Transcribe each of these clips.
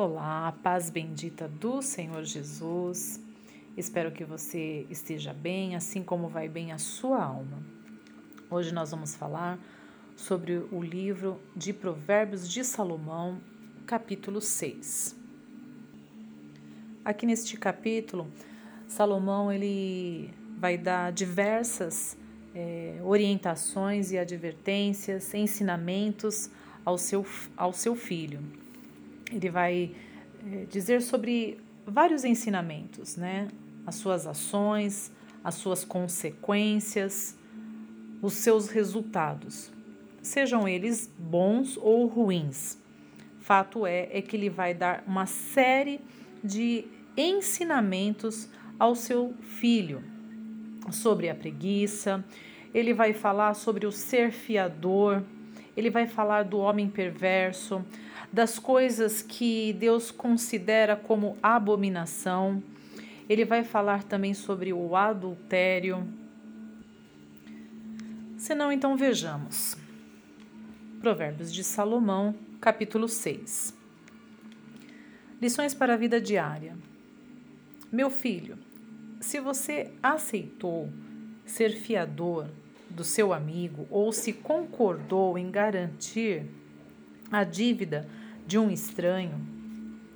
Olá, paz bendita do Senhor Jesus. Espero que você esteja bem, assim como vai bem a sua alma. Hoje nós vamos falar sobre o livro de Provérbios de Salomão, capítulo 6. Aqui neste capítulo, Salomão ele vai dar diversas é, orientações e advertências, ensinamentos ao seu, ao seu filho ele vai é, dizer sobre vários ensinamentos, né? As suas ações, as suas consequências, os seus resultados, sejam eles bons ou ruins. Fato é, é que ele vai dar uma série de ensinamentos ao seu filho sobre a preguiça, ele vai falar sobre o ser fiador, ele vai falar do homem perverso, das coisas que Deus considera como abominação. Ele vai falar também sobre o adultério. Senão, então vejamos. Provérbios de Salomão, capítulo 6. Lições para a vida diária. Meu filho, se você aceitou ser fiador do seu amigo ou se concordou em garantir a dívida de um estranho,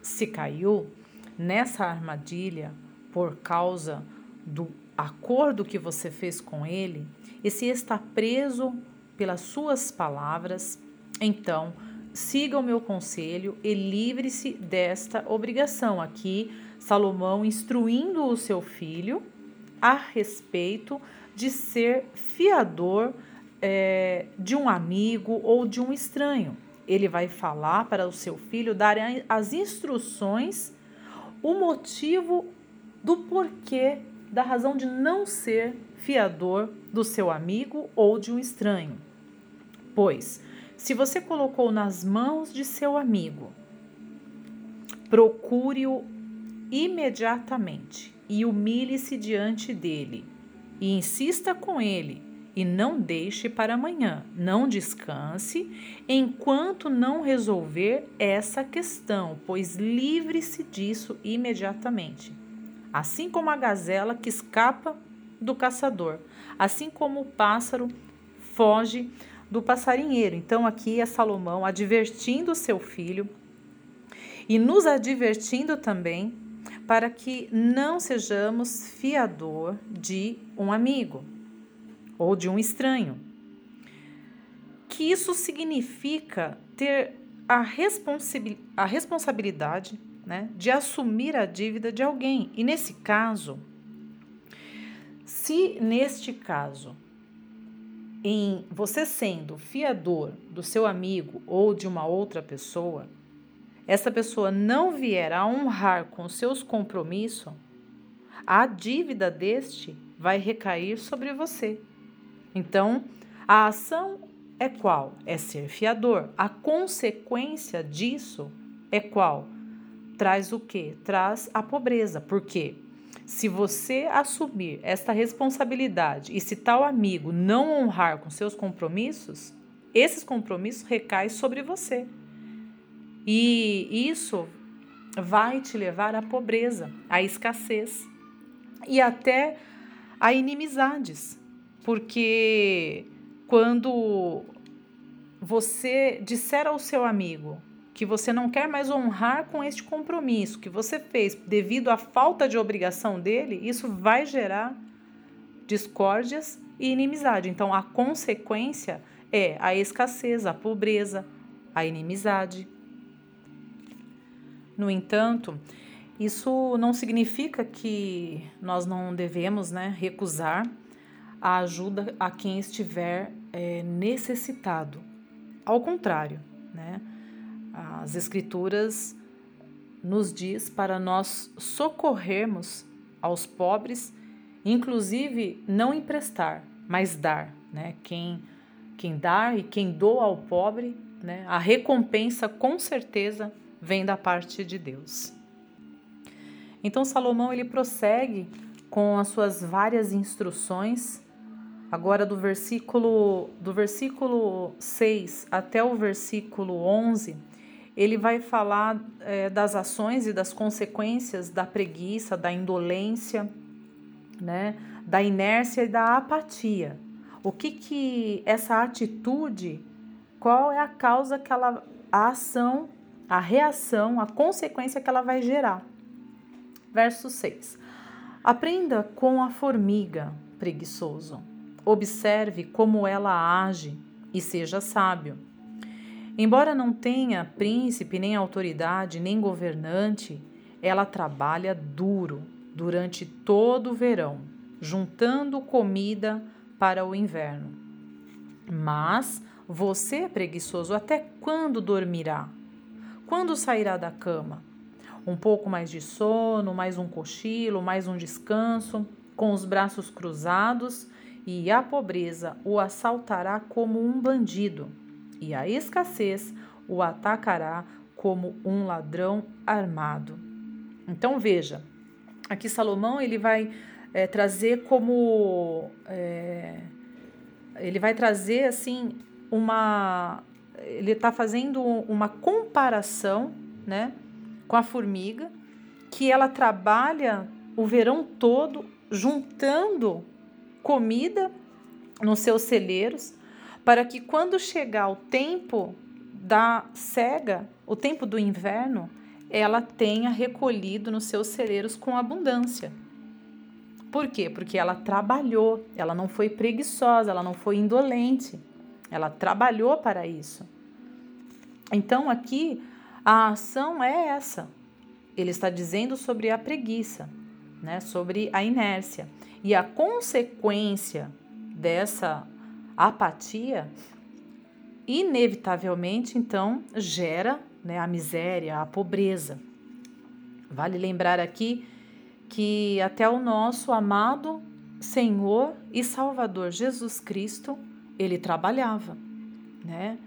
se caiu nessa armadilha por causa do acordo que você fez com ele e se está preso pelas suas palavras, então siga o meu conselho e livre-se desta obrigação. Aqui, Salomão instruindo o seu filho a respeito de ser fiador é, de um amigo ou de um estranho ele vai falar para o seu filho dar as instruções, o motivo do porquê, da razão de não ser fiador do seu amigo ou de um estranho. Pois, se você colocou nas mãos de seu amigo, procure-o imediatamente e humilhe-se diante dele e insista com ele e não deixe para amanhã. Não descanse enquanto não resolver essa questão, pois livre-se disso imediatamente. Assim como a gazela que escapa do caçador, assim como o pássaro foge do passarinheiro. Então, aqui é Salomão advertindo seu filho e nos advertindo também para que não sejamos fiador de um amigo ou de um estranho. Que isso significa ter a, a responsabilidade né, de assumir a dívida de alguém. E nesse caso, se neste caso, em você sendo fiador do seu amigo ou de uma outra pessoa, essa pessoa não vier a honrar com seus compromissos, a dívida deste vai recair sobre você. Então, a ação é qual? É ser fiador. A consequência disso é qual? Traz o quê? Traz a pobreza. Por quê? Se você assumir esta responsabilidade e se tal amigo não honrar com seus compromissos, esses compromissos recaem sobre você. E isso vai te levar à pobreza, à escassez e até a inimizades. Porque quando você disser ao seu amigo que você não quer mais honrar com este compromisso que você fez devido à falta de obrigação dele, isso vai gerar discórdias e inimizade. Então, a consequência é a escassez, a pobreza, a inimizade. No entanto, isso não significa que nós não devemos né, recusar a ajuda a quem estiver é, necessitado. Ao contrário, né? as Escrituras nos diz para nós socorrermos aos pobres, inclusive não emprestar, mas dar. Né? Quem, quem dá e quem doa ao pobre, né? a recompensa com certeza vem da parte de Deus. Então Salomão ele prossegue com as suas várias instruções Agora do versículo do versículo 6 até o versículo 11, ele vai falar é, das ações e das consequências da preguiça, da indolência, né, da inércia e da apatia. O que que essa atitude, qual é a causa que ela, a ação, a reação, a consequência que ela vai gerar? Verso 6. Aprenda com a formiga, preguiçoso. Observe como ela age e seja sábio. Embora não tenha príncipe, nem autoridade, nem governante, ela trabalha duro durante todo o verão, juntando comida para o inverno. Mas você, preguiçoso, até quando dormirá? Quando sairá da cama? Um pouco mais de sono, mais um cochilo, mais um descanso, com os braços cruzados, e a pobreza o assaltará como um bandido e a escassez o atacará como um ladrão armado. Então veja, aqui Salomão ele vai é, trazer como é, ele vai trazer assim uma ele está fazendo uma comparação, né, com a formiga que ela trabalha o verão todo juntando comida nos seus celeiros para que quando chegar o tempo da cega, o tempo do inverno, ela tenha recolhido nos seus celeiros com abundância. Por quê? Porque ela trabalhou, ela não foi preguiçosa, ela não foi indolente, ela trabalhou para isso. Então aqui a ação é essa. Ele está dizendo sobre a preguiça, né? sobre a inércia. E a consequência dessa apatia, inevitavelmente, então, gera né, a miséria, a pobreza. Vale lembrar aqui que até o nosso amado Senhor e Salvador Jesus Cristo, ele trabalhava, né?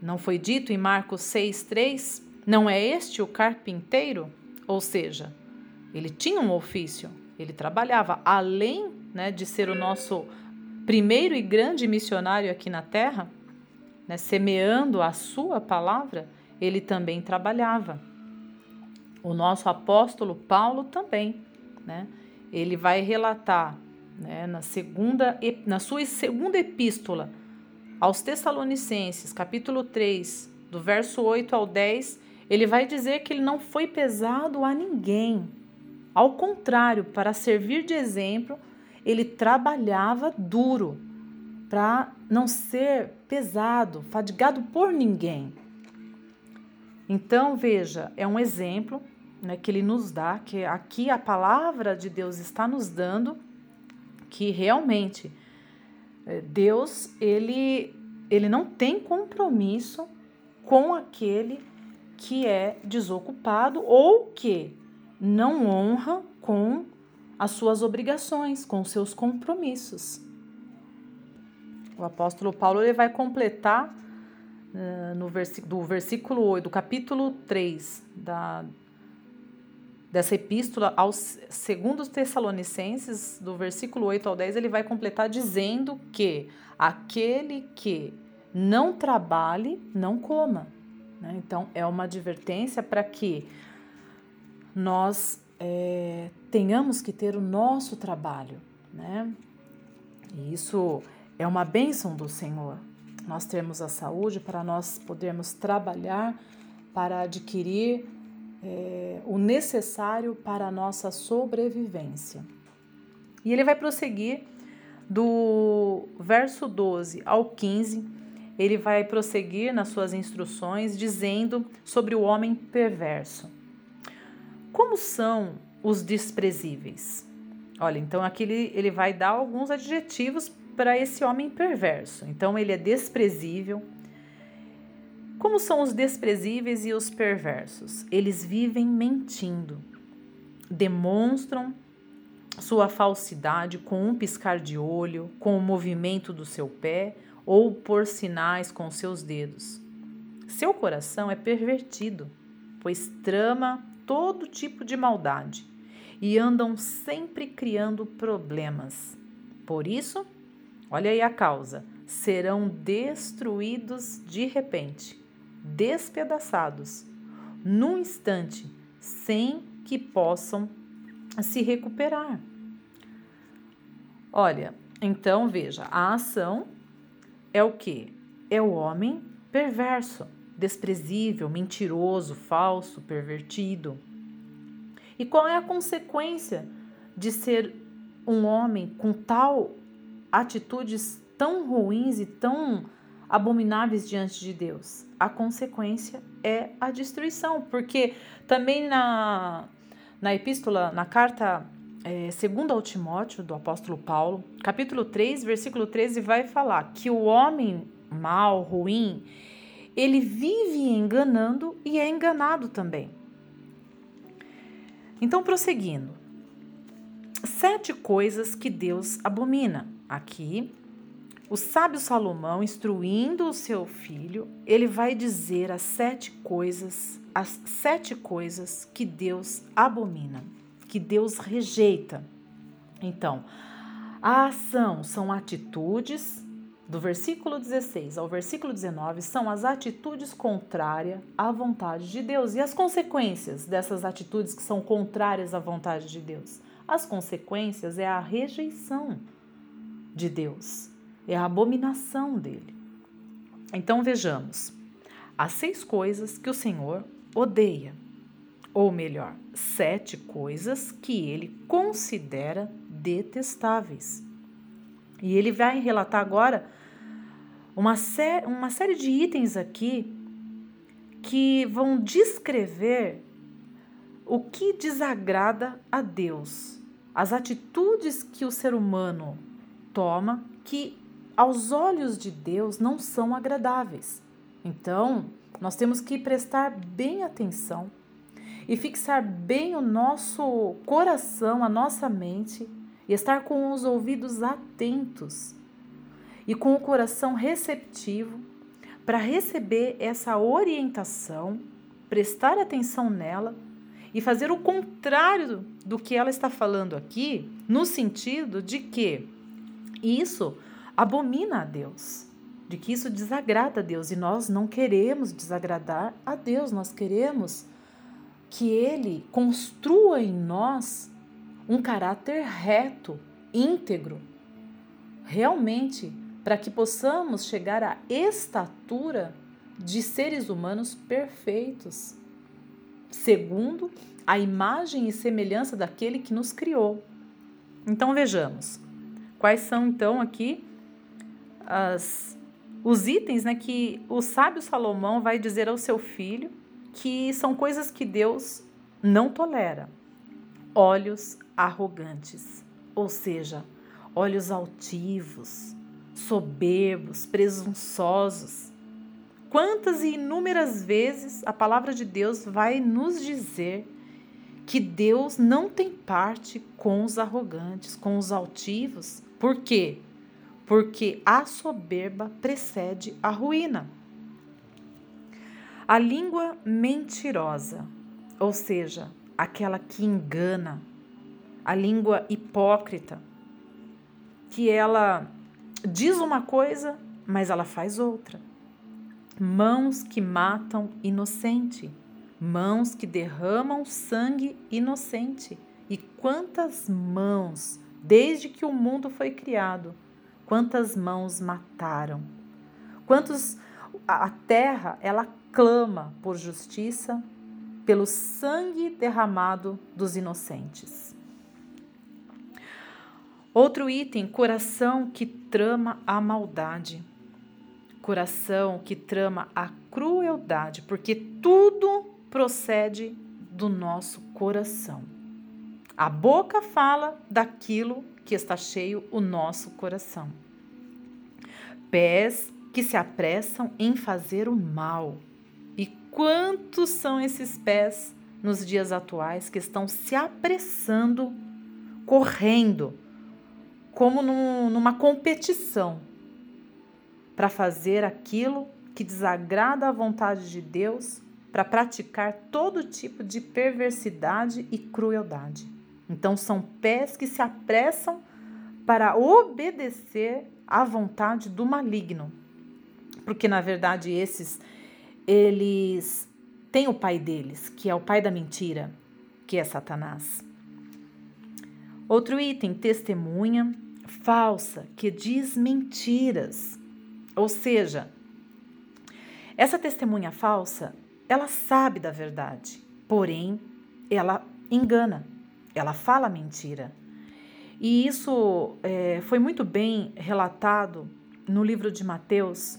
Não foi dito em Marcos 6:3, não é este o carpinteiro? Ou seja, ele tinha um ofício, ele trabalhava além, né, de ser o nosso primeiro e grande missionário aqui na terra, né, semeando a sua palavra, ele também trabalhava. O nosso apóstolo Paulo também, né? Ele vai relatar, né, na segunda na sua segunda epístola aos Tessalonicenses, capítulo 3, do verso 8 ao 10, ele vai dizer que ele não foi pesado a ninguém. Ao contrário, para servir de exemplo, ele trabalhava duro para não ser pesado, fadigado por ninguém. Então, veja, é um exemplo né, que ele nos dá, que aqui a palavra de Deus está nos dando que realmente é, Deus ele, ele não tem compromisso com aquele que é desocupado ou que não honra com as suas obrigações, com seus compromissos. O apóstolo Paulo ele vai completar uh, no do versículo 8, do capítulo 3 da, dessa epístola aos segundos Tessalonicenses, do versículo 8 ao 10, ele vai completar dizendo que aquele que não trabalhe, não coma. Né? Então, é uma advertência para que nós é, tenhamos que ter o nosso trabalho, né? E isso é uma bênção do Senhor. Nós termos a saúde para nós podermos trabalhar para adquirir é, o necessário para a nossa sobrevivência. E ele vai prosseguir do verso 12 ao 15, ele vai prosseguir nas suas instruções dizendo sobre o homem perverso. Como são os desprezíveis? Olha, então aqui ele, ele vai dar alguns adjetivos para esse homem perverso. Então ele é desprezível. Como são os desprezíveis e os perversos? Eles vivem mentindo, demonstram sua falsidade com um piscar de olho, com o movimento do seu pé ou por sinais com seus dedos. Seu coração é pervertido, pois trama todo tipo de maldade e andam sempre criando problemas. Por isso, olha aí a causa: serão destruídos de repente. Despedaçados num instante, sem que possam se recuperar. Olha, então veja, a ação é o que? É o homem perverso, desprezível, mentiroso, falso, pervertido. E qual é a consequência de ser um homem com tal atitudes tão ruins e tão abomináveis diante de Deus? A consequência é a destruição, porque também na, na epístola, na carta é, segundo ao Timóteo, do apóstolo Paulo, capítulo 3, versículo 13, vai falar que o homem mau, ruim, ele vive enganando e é enganado também. Então, prosseguindo. Sete coisas que Deus abomina. Aqui, o sábio Salomão, instruindo o seu filho, ele vai dizer as sete coisas, as sete coisas que Deus abomina que Deus rejeita. Então, a ação são atitudes, do versículo 16 ao versículo 19, são as atitudes contrárias à vontade de Deus. E as consequências dessas atitudes que são contrárias à vontade de Deus? As consequências é a rejeição de Deus, é a abominação dele. Então vejamos, há seis coisas que o Senhor odeia ou melhor, sete coisas que ele considera detestáveis. E ele vai relatar agora uma, sé uma série de itens aqui que vão descrever o que desagrada a Deus, as atitudes que o ser humano toma que aos olhos de Deus não são agradáveis. Então, nós temos que prestar bem atenção e fixar bem o nosso coração, a nossa mente e estar com os ouvidos atentos e com o coração receptivo para receber essa orientação, prestar atenção nela e fazer o contrário do que ela está falando aqui, no sentido de que isso abomina a Deus, de que isso desagrada a Deus e nós não queremos desagradar a Deus, nós queremos que Ele construa em nós um caráter reto, íntegro, realmente, para que possamos chegar à estatura de seres humanos perfeitos, segundo a imagem e semelhança daquele que nos criou. Então vejamos, quais são então aqui as, os itens né, que o sábio Salomão vai dizer ao seu filho que são coisas que Deus não tolera. Olhos arrogantes, ou seja, olhos altivos, soberbos, presunçosos. Quantas e inúmeras vezes a palavra de Deus vai nos dizer que Deus não tem parte com os arrogantes, com os altivos. Por quê? Porque a soberba precede a ruína. A língua mentirosa, ou seja, aquela que engana, a língua hipócrita, que ela diz uma coisa, mas ela faz outra. Mãos que matam inocente, mãos que derramam sangue inocente. E quantas mãos, desde que o mundo foi criado, quantas mãos mataram? Quantos a terra, ela clama por justiça, pelo sangue derramado dos inocentes. Outro item, coração que trama a maldade. Coração que trama a crueldade, porque tudo procede do nosso coração. A boca fala daquilo que está cheio o nosso coração. Pés que se apressam em fazer o mal e quantos são esses pés nos dias atuais que estão se apressando, correndo, como num, numa competição, para fazer aquilo que desagrada a vontade de Deus, para praticar todo tipo de perversidade e crueldade. Então, são pés que se apressam para obedecer à vontade do maligno, porque na verdade esses eles têm o pai deles, que é o pai da mentira, que é Satanás. Outro item, testemunha falsa, que diz mentiras. Ou seja, essa testemunha falsa, ela sabe da verdade, porém, ela engana, ela fala mentira. E isso é, foi muito bem relatado no livro de Mateus,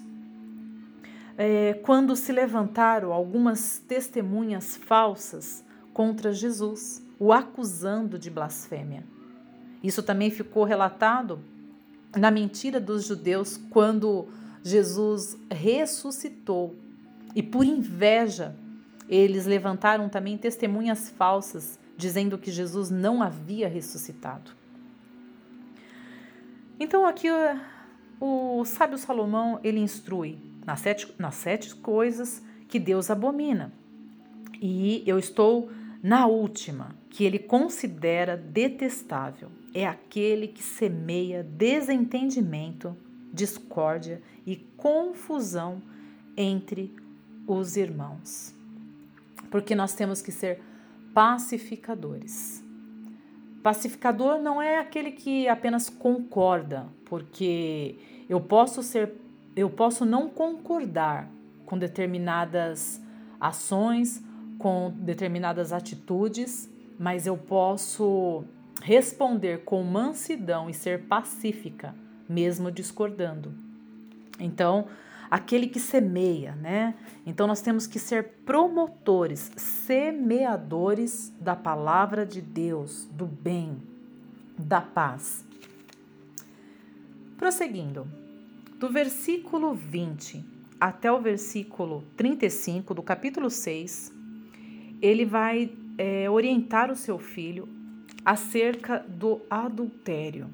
é, quando se levantaram algumas testemunhas falsas contra Jesus, o acusando de blasfêmia. Isso também ficou relatado na mentira dos judeus quando Jesus ressuscitou. E por inveja, eles levantaram também testemunhas falsas, dizendo que Jesus não havia ressuscitado. Então aqui o sábio Salomão ele instrui nas sete, nas sete coisas que Deus abomina. E eu estou na última, que ele considera detestável. É aquele que semeia desentendimento, discórdia e confusão entre os irmãos. Porque nós temos que ser pacificadores. Pacificador não é aquele que apenas concorda, porque eu posso ser eu posso não concordar com determinadas ações, com determinadas atitudes, mas eu posso responder com mansidão e ser pacífica, mesmo discordando. Então, aquele que semeia, né? Então nós temos que ser promotores, semeadores da palavra de Deus, do bem, da paz. Prosseguindo, do versículo 20 até o versículo 35 do capítulo 6, ele vai é, orientar o seu filho acerca do adultério.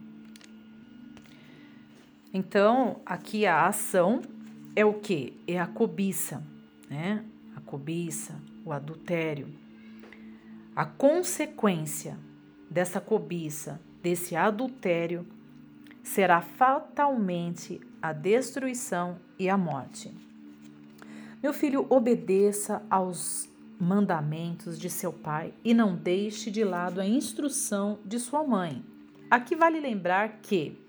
Então, aqui a ação é o que? É a cobiça, né? A cobiça, o adultério. A consequência dessa cobiça, desse adultério, será fatalmente a destruição e a morte. Meu filho, obedeça aos mandamentos de seu pai e não deixe de lado a instrução de sua mãe. Aqui vale lembrar que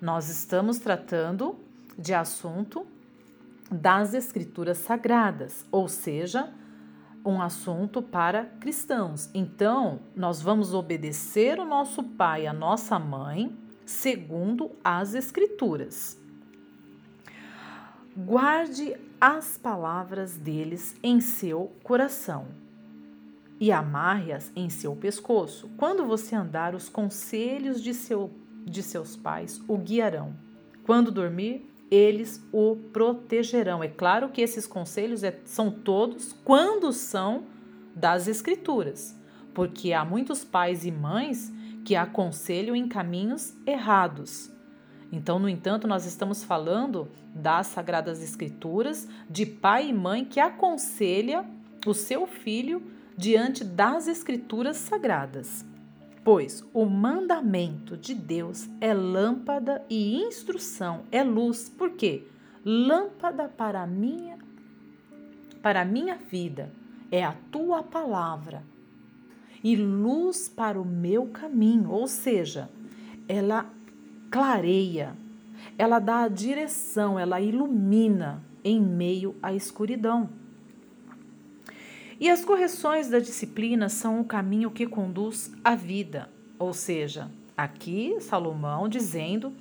nós estamos tratando de assunto das escrituras sagradas, ou seja, um assunto para cristãos. Então, nós vamos obedecer o nosso pai e a nossa mãe segundo as Escrituras. Guarde as palavras deles em seu coração e amarre-as em seu pescoço. Quando você andar, os conselhos de, seu, de seus pais o guiarão. Quando dormir, eles o protegerão. É claro que esses conselhos é, são todos quando são das Escrituras, porque há muitos pais e mães que aconselham em caminhos errados. Então, no entanto, nós estamos falando das Sagradas Escrituras, de pai e mãe que aconselha o seu filho diante das Escrituras Sagradas. Pois o mandamento de Deus é lâmpada e instrução, é luz. Por quê? Lâmpada para a minha para a minha vida é a tua palavra e luz para o meu caminho, ou seja, ela clareia, ela dá a direção, ela ilumina em meio à escuridão. E as correções da disciplina são o caminho que conduz à vida, ou seja, aqui Salomão dizendo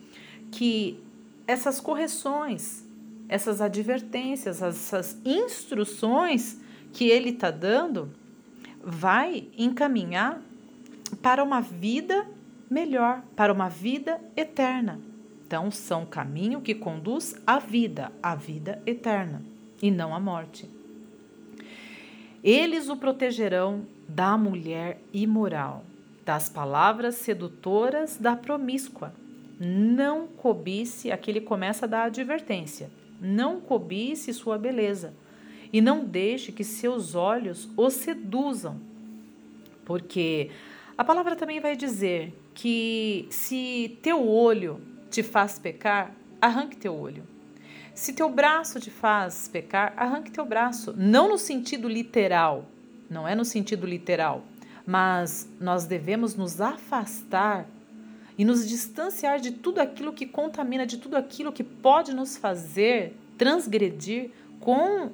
que essas correções, essas advertências, essas instruções que ele está dando, vai encaminhar para uma vida melhor, para uma vida eterna. Então, são caminho que conduz à vida, à vida eterna, e não à morte. Eles o protegerão da mulher imoral, das palavras sedutoras da promíscua. Não cobice, aqui ele começa a dar advertência. Não cobice sua beleza e não deixe que seus olhos o seduzam. Porque a palavra também vai dizer que se teu olho te faz pecar, arranque teu olho. Se teu braço te faz pecar, arranque teu braço. Não no sentido literal, não é no sentido literal, mas nós devemos nos afastar e nos distanciar de tudo aquilo que contamina, de tudo aquilo que pode nos fazer transgredir com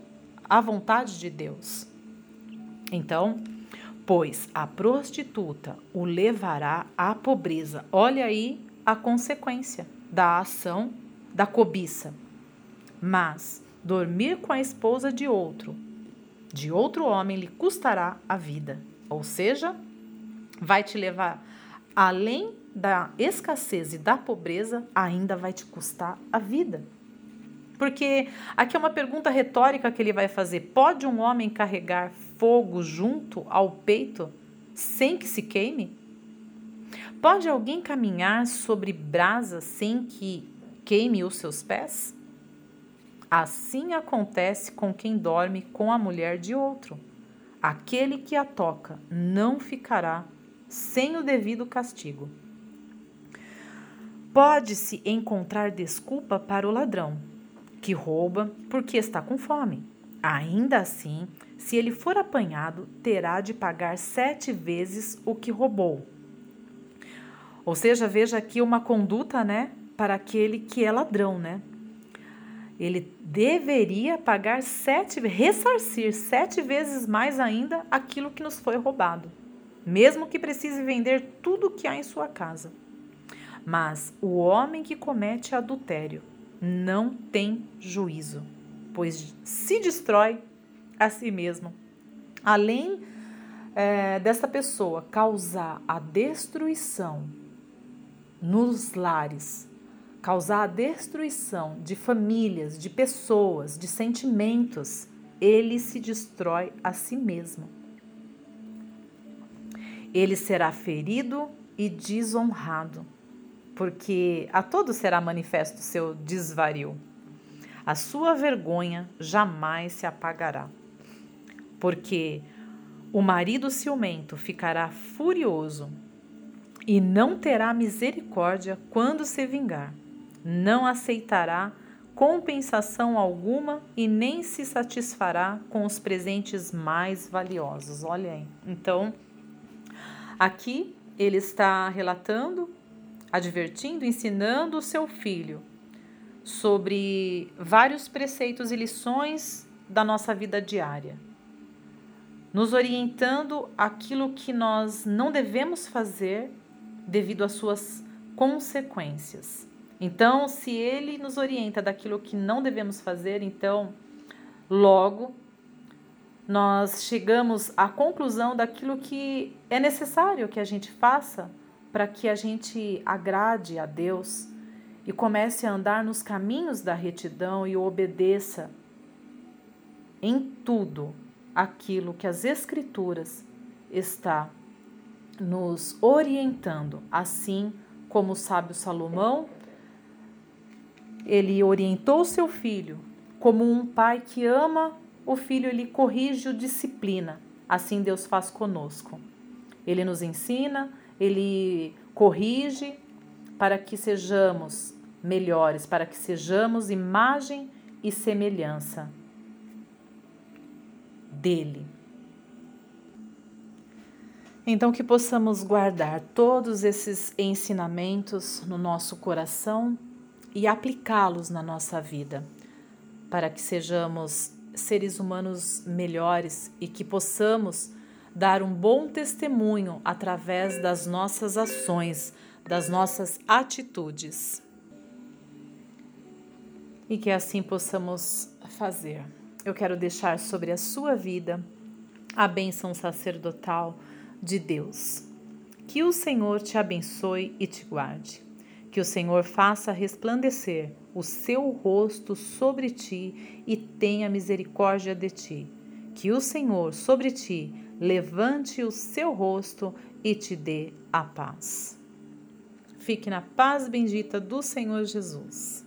a vontade de Deus. Então, pois a prostituta o levará à pobreza. Olha aí a consequência da ação da cobiça. Mas dormir com a esposa de outro, de outro homem, lhe custará a vida. Ou seja, vai te levar além da escassez e da pobreza, ainda vai te custar a vida. Porque aqui é uma pergunta retórica que ele vai fazer: pode um homem carregar fogo junto ao peito sem que se queime? Pode alguém caminhar sobre brasa sem que queime os seus pés? Assim acontece com quem dorme com a mulher de outro. Aquele que a toca não ficará sem o devido castigo. Pode-se encontrar desculpa para o ladrão, que rouba porque está com fome. Ainda assim, se ele for apanhado, terá de pagar sete vezes o que roubou. Ou seja, veja aqui uma conduta, né, para aquele que é ladrão, né? Ele deveria pagar sete, ressarcir sete vezes mais ainda aquilo que nos foi roubado, mesmo que precise vender tudo o que há em sua casa. Mas o homem que comete adultério não tem juízo, pois se destrói a si mesmo. Além é, dessa pessoa causar a destruição nos lares, causar a destruição de famílias, de pessoas, de sentimentos, ele se destrói a si mesmo. Ele será ferido e desonrado, porque a todos será manifesto seu desvario. A sua vergonha jamais se apagará, porque o marido ciumento ficará furioso e não terá misericórdia quando se vingar não aceitará compensação alguma e nem se satisfará com os presentes mais valiosos. Olha aí. Então, aqui ele está relatando, advertindo, ensinando o seu filho sobre vários preceitos e lições da nossa vida diária, nos orientando aquilo que nós não devemos fazer devido às suas consequências. Então, se ele nos orienta daquilo que não devemos fazer, então, logo nós chegamos à conclusão daquilo que é necessário que a gente faça para que a gente agrade a Deus e comece a andar nos caminhos da retidão e obedeça em tudo aquilo que as Escrituras está nos orientando, assim como o sábio Salomão ele orientou seu filho como um pai que ama o filho, ele corrige o disciplina. Assim Deus faz conosco. Ele nos ensina, ele corrige para que sejamos melhores, para que sejamos imagem e semelhança dele. Então, que possamos guardar todos esses ensinamentos no nosso coração e aplicá-los na nossa vida, para que sejamos seres humanos melhores e que possamos dar um bom testemunho através das nossas ações, das nossas atitudes. E que assim possamos fazer. Eu quero deixar sobre a sua vida a bênção sacerdotal de Deus. Que o Senhor te abençoe e te guarde. Que o Senhor faça resplandecer o seu rosto sobre ti e tenha misericórdia de ti. Que o Senhor sobre ti levante o seu rosto e te dê a paz. Fique na paz bendita do Senhor Jesus.